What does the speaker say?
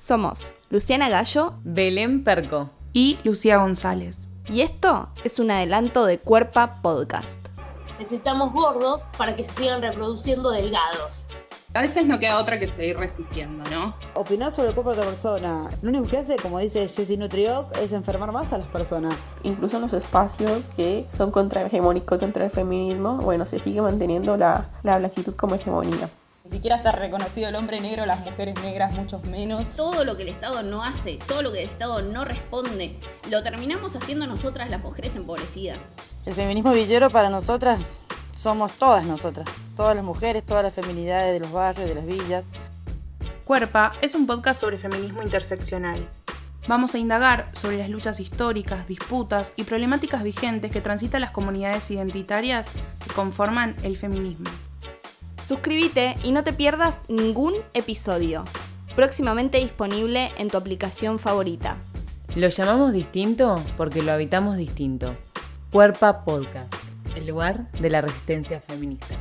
Somos Luciana Gallo Belén Perco y Lucía González. Y esto es un adelanto de Cuerpa Podcast. Necesitamos gordos para que se sigan reproduciendo delgados. A veces no queda otra que seguir resistiendo, ¿no? Opinar sobre el cuerpo de otra persona. Lo único que hace, como dice Jessie Nutrioc, es enfermar más a las personas. Incluso en los espacios que son contra hegemónicos contra el feminismo, bueno, se sigue manteniendo la, la blanquitud como hegemonía. Ni siquiera está reconocido el hombre negro, las mujeres negras muchos menos. Todo lo que el Estado no hace, todo lo que el Estado no responde, lo terminamos haciendo nosotras las mujeres empobrecidas. El feminismo villero para nosotras somos todas nosotras, todas las mujeres, todas las feminidades de los barrios, de las villas. Cuerpa es un podcast sobre feminismo interseccional. Vamos a indagar sobre las luchas históricas, disputas y problemáticas vigentes que transitan las comunidades identitarias que conforman el feminismo. Suscríbete y no te pierdas ningún episodio. Próximamente disponible en tu aplicación favorita. Lo llamamos distinto porque lo habitamos distinto. Cuerpa Podcast, el lugar de la resistencia feminista.